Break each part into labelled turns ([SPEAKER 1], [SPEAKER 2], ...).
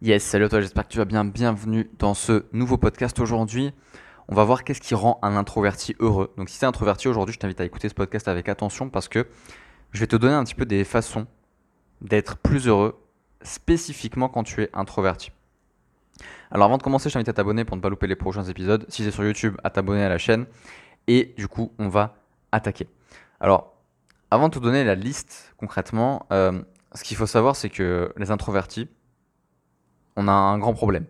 [SPEAKER 1] Yes, salut à toi, j'espère que tu vas bien. Bienvenue dans ce nouveau podcast aujourd'hui. On va voir qu'est-ce qui rend un introverti heureux. Donc si tu es introverti aujourd'hui, je t'invite à écouter ce podcast avec attention parce que je vais te donner un petit peu des façons d'être plus heureux spécifiquement quand tu es introverti. Alors avant de commencer, je t'invite à t'abonner pour ne pas louper les prochains épisodes. Si c'est sur YouTube, à t'abonner à la chaîne. Et du coup, on va attaquer. Alors, avant de te donner la liste concrètement, euh, ce qu'il faut savoir, c'est que les introvertis, on a un grand problème.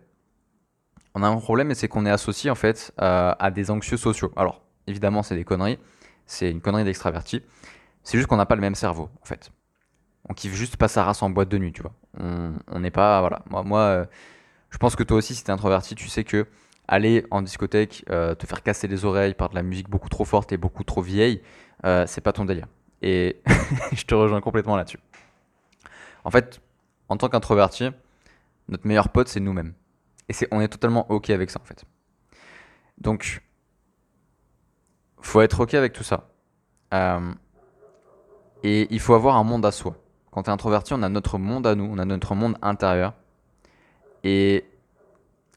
[SPEAKER 1] On a un problème, et c'est qu'on est associé en fait euh, à des anxieux sociaux. Alors, évidemment, c'est des conneries. C'est une connerie d'extraverti. C'est juste qu'on n'a pas le même cerveau, en fait. On kiffe juste pas sa race en boîte de nuit, tu vois. On n'est pas, voilà. Moi, moi euh, je pense que toi aussi, si t'es introverti, tu sais que aller en discothèque, euh, te faire casser les oreilles par de la musique beaucoup trop forte et beaucoup trop vieille, c'est pas ton délire. Et je te rejoins complètement là-dessus. En fait, en tant qu'introverti, notre meilleur pote, c'est nous-mêmes. Et c'est, on est totalement OK avec ça, en fait. Donc, faut être OK avec tout ça. Euh, et il faut avoir un monde à soi. Quand tu es introverti, on a notre monde à nous, on a notre monde intérieur. Et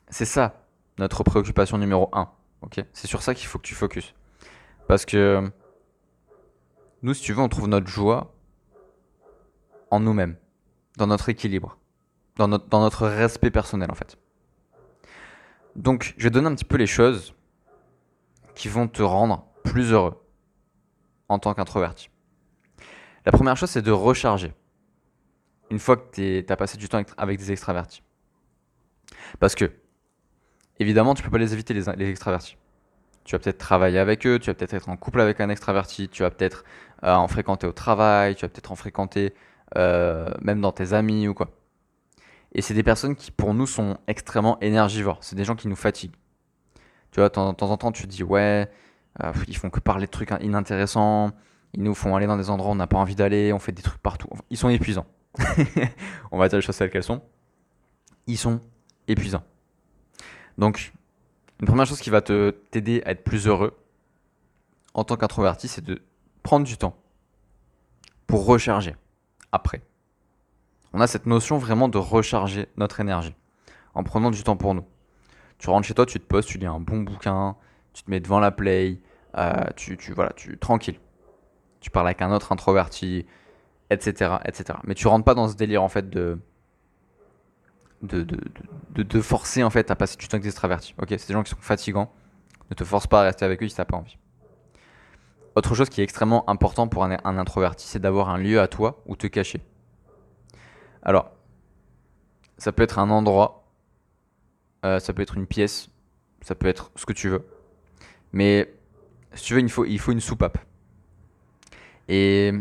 [SPEAKER 1] c'est ça, notre préoccupation numéro 1. ok? C'est sur ça qu'il faut que tu focuses. Parce que nous, si tu veux, on trouve notre joie en nous-mêmes, dans notre équilibre dans notre, respect personnel en fait. Donc je vais donner un petit peu les choses qui vont te rendre plus heureux en tant qu'introverti. La première chose, c'est de recharger. Une fois que tu as passé du temps avec des extravertis. Parce que, évidemment, tu peux pas les éviter, les, les extravertis. Tu vas peut-être travailler avec eux, tu vas peut-être être en couple avec un extraverti, tu vas peut-être euh, en fréquenter au travail, tu vas peut-être en fréquenter euh, même dans tes amis ou quoi. Et c'est des personnes qui, pour nous, sont extrêmement énergivores. C'est des gens qui nous fatiguent. Tu vois, de temps, en temps, tu te dis, ouais, euh, ils font que parler de trucs inintéressants. Ils nous font aller dans des endroits où on n'a pas envie d'aller. On fait des trucs partout. Ils sont épuisants. on va dire les choses telles qu'elles sont. Ils sont épuisants. Donc, une première chose qui va te t'aider à être plus heureux en tant qu'introverti, c'est de prendre du temps pour recharger après on a cette notion vraiment de recharger notre énergie en prenant du temps pour nous. Tu rentres chez toi, tu te poses, tu lis un bon bouquin, tu te mets devant la play, euh, tu, voilà, tu tranquille. Tu parles avec un autre introverti, etc., etc. Mais tu rentres pas dans ce délire en fait de de, de, de, forcer en fait à passer du temps avec des extravertis. Ok, c'est des gens qui sont fatigants. Ne te force pas à rester avec eux si t'as pas envie. Autre chose qui est extrêmement important pour un introverti, c'est d'avoir un lieu à toi où te cacher. Alors, ça peut être un endroit, euh, ça peut être une pièce, ça peut être ce que tu veux. Mais si tu veux, il faut, une soupape. Et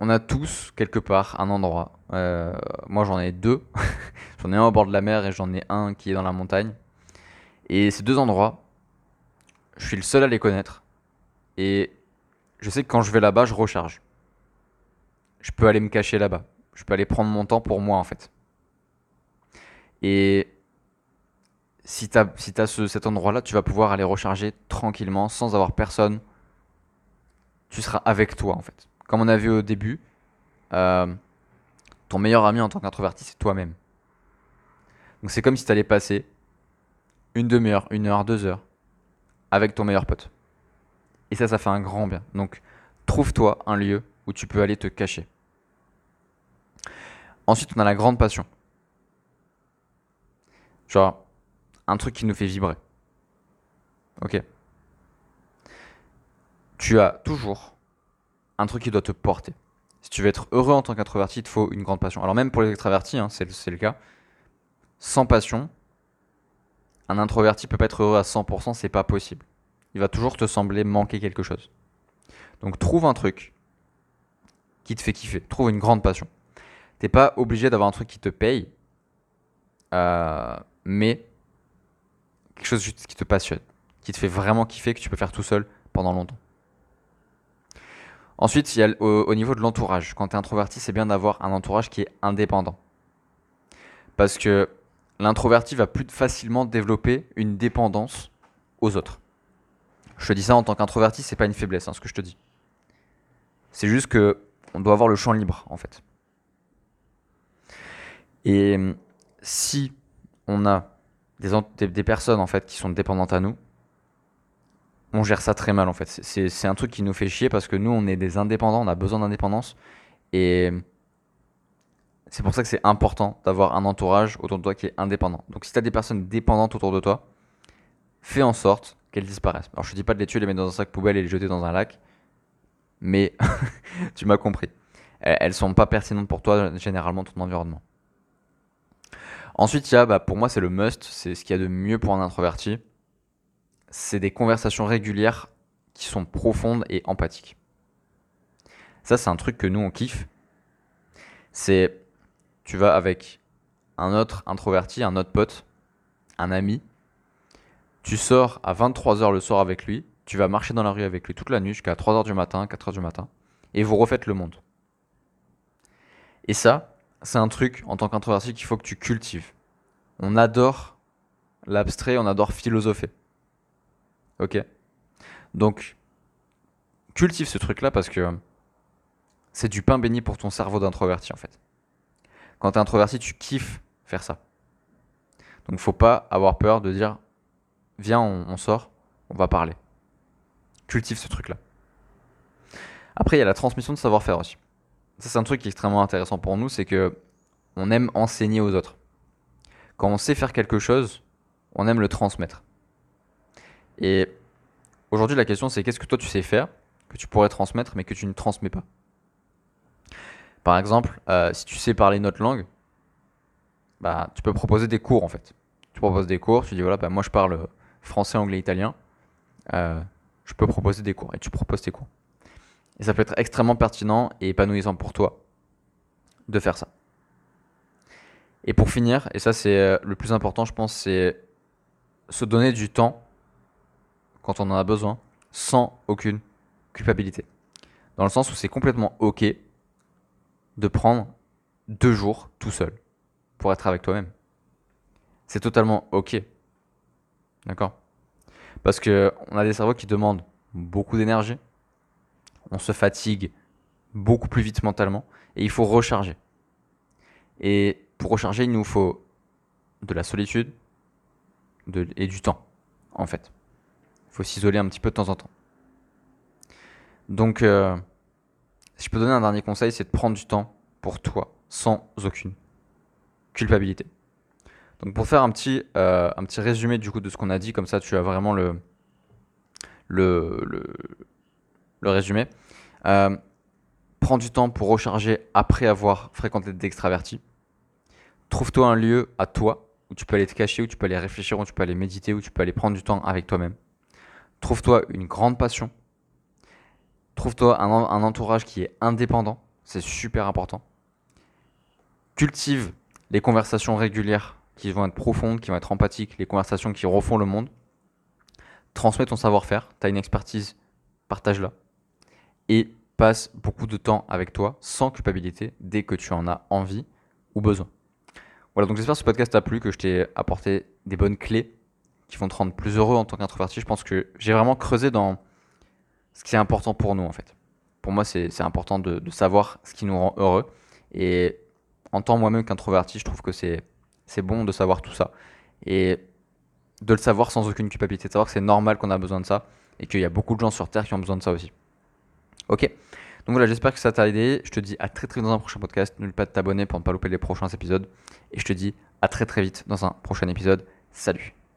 [SPEAKER 1] on a tous quelque part un endroit. Euh, moi j'en ai deux. j'en ai un au bord de la mer et j'en ai un qui est dans la montagne. Et ces deux endroits, je suis le seul à les connaître. Et je sais que quand je vais là-bas, je recharge. Je peux aller me cacher là-bas je peux aller prendre mon temps pour moi en fait. Et si tu as, si cet endroit-là, tu vas pouvoir aller recharger tranquillement sans avoir personne. Tu seras avec toi en fait. Comme on a vu au début, euh, ton meilleur ami en tant qu'introverti, c'est toi-même. Donc c'est comme si tu allais passer une demi-heure, une heure, deux heures avec ton meilleur pote. Et ça, ça fait un grand bien. Donc trouve-toi un lieu où tu peux aller te cacher. Ensuite, on a la grande passion. Genre, un truc qui nous fait vibrer. Ok. Tu as toujours un truc qui doit te porter. Si tu veux être heureux en tant qu'introverti, il te faut une grande passion. Alors même pour les extravertis, hein, c'est le cas. Sans passion, un introverti peut pas être heureux à 100%, c'est pas possible. Il va toujours te sembler manquer quelque chose. Donc trouve un truc qui te fait kiffer. Trouve une grande passion. T'es pas obligé d'avoir un truc qui te paye, euh, mais quelque chose qui te passionne, qui te fait vraiment kiffer, que tu peux faire tout seul pendant longtemps. Ensuite, il y a au, niveau de l'entourage. Quand tu es introverti, c'est bien d'avoir un entourage qui est indépendant. Parce que l'introverti va plus facilement développer une dépendance aux autres. Je te dis ça en tant qu'introverti, c'est pas une faiblesse, hein, ce que je te dis. C'est juste que on doit avoir le champ libre, en fait. Et si on a des, personnes en fait qui sont dépendantes à nous, on gère ça très mal en fait. C'est un truc qui nous fait chier parce que nous on est des indépendants, on a besoin d'indépendance et c'est pour ça que c'est important d'avoir un entourage autour de toi qui est indépendant. Donc si tu as des personnes dépendantes autour de toi, fais en sorte qu'elles disparaissent. Alors je te dis pas de les tuer, les mettre dans un sac poubelle et les jeter dans un lac, mais tu m'as compris. Elles sont pas pertinentes pour toi généralement ton environnement. Ensuite, il y a, bah, pour moi, c'est le must, c'est ce qu'il y a de mieux pour un introverti. C'est des conversations régulières qui sont profondes et empathiques. Ça, c'est un truc que nous, on kiffe. C'est, tu vas avec un autre introverti, un autre pote, un ami, tu sors à 23h le soir avec lui, tu vas marcher dans la rue avec lui toute la nuit jusqu'à 3h du matin, 4h du matin, et vous refaites le monde. Et ça, c'est un truc en tant qu'introverti qu'il faut que tu cultives. On adore l'abstrait, on adore philosopher. Ok? Donc, cultive ce truc-là parce que c'est du pain béni pour ton cerveau d'introverti en fait. Quand tu es introverti, tu kiffes faire ça. Donc, faut pas avoir peur de dire viens, on, sort, on va parler. Cultive ce truc-là. Après, il y a la transmission de savoir-faire aussi. Ça, c'est un truc qui est extrêmement intéressant pour nous, c'est que on aime enseigner aux autres. Quand on sait faire quelque chose, on aime le transmettre. Et aujourd'hui, la question, c'est qu'est-ce que toi tu sais faire, que tu pourrais transmettre, mais que tu ne transmets pas? Par exemple, euh, si tu sais parler notre langue, bah, tu peux proposer des cours en fait. Tu proposes des cours, tu dis voilà, bah, moi je parle français, anglais, italien, euh, je peux proposer des cours et tu proposes tes cours. Et ça peut être extrêmement pertinent et épanouissant pour toi de faire ça. Et pour finir, et ça c'est euh, le plus important je pense, c'est se donner du temps quand on en a besoin sans aucune culpabilité. Dans le sens où c'est complètement ok de prendre deux jours tout seul pour être avec toi-même. C'est totalement ok. D'accord? Parce que on a des cerveaux qui demandent beaucoup d'énergie, on se fatigue beaucoup plus vite mentalement et il faut recharger. Et pour recharger, il nous faut de la solitude et du temps, en fait. Il faut s'isoler un petit peu de temps en temps. Donc, euh, si je peux donner un dernier conseil, c'est de prendre du temps pour toi, sans aucune culpabilité. Donc pour faire un petit, euh, résumé du coup de ce qu'on a dit, comme ça tu as vraiment le, le, résumé. Euh, prends du temps pour recharger après avoir fréquenté des extravertis. Trouve-toi un lieu à toi où tu peux aller te cacher, où tu peux aller réfléchir, où tu peux aller méditer, où tu peux aller prendre du temps avec toi-même. Trouve-toi une grande passion. Trouve-toi un, un entourage qui est indépendant. C'est super important. Cultive les conversations régulières qui vont être profondes, qui vont être empathiques, les conversations qui refont le monde. Transmets ton savoir-faire, tu as une expertise, partage-la. Et passe beaucoup de temps avec toi sans culpabilité dès que tu en as envie ou besoin. Voilà, donc j'espère que ce podcast t'a plu, que je t'ai apporté des bonnes clés qui vont te rendre plus heureux en tant qu'introverti. Je pense que j'ai vraiment creusé dans ce qui est important pour nous en fait. Pour moi, c'est important de, savoir ce qui nous rend heureux. Et en tant moi-même qu'introverti, je trouve que c'est c'est bon de savoir tout ça. Et de le savoir sans aucune culpabilité, de savoir que c'est normal qu'on a besoin de ça et qu'il y a beaucoup de gens sur Terre qui ont besoin de ça aussi. Ok Donc voilà, j'espère que ça t'a aidé. Je te dis à très très vite dans un prochain podcast. N'oublie pas de t'abonner pour ne pas louper les prochains épisodes. Et je te dis à très très vite dans un prochain épisode. Salut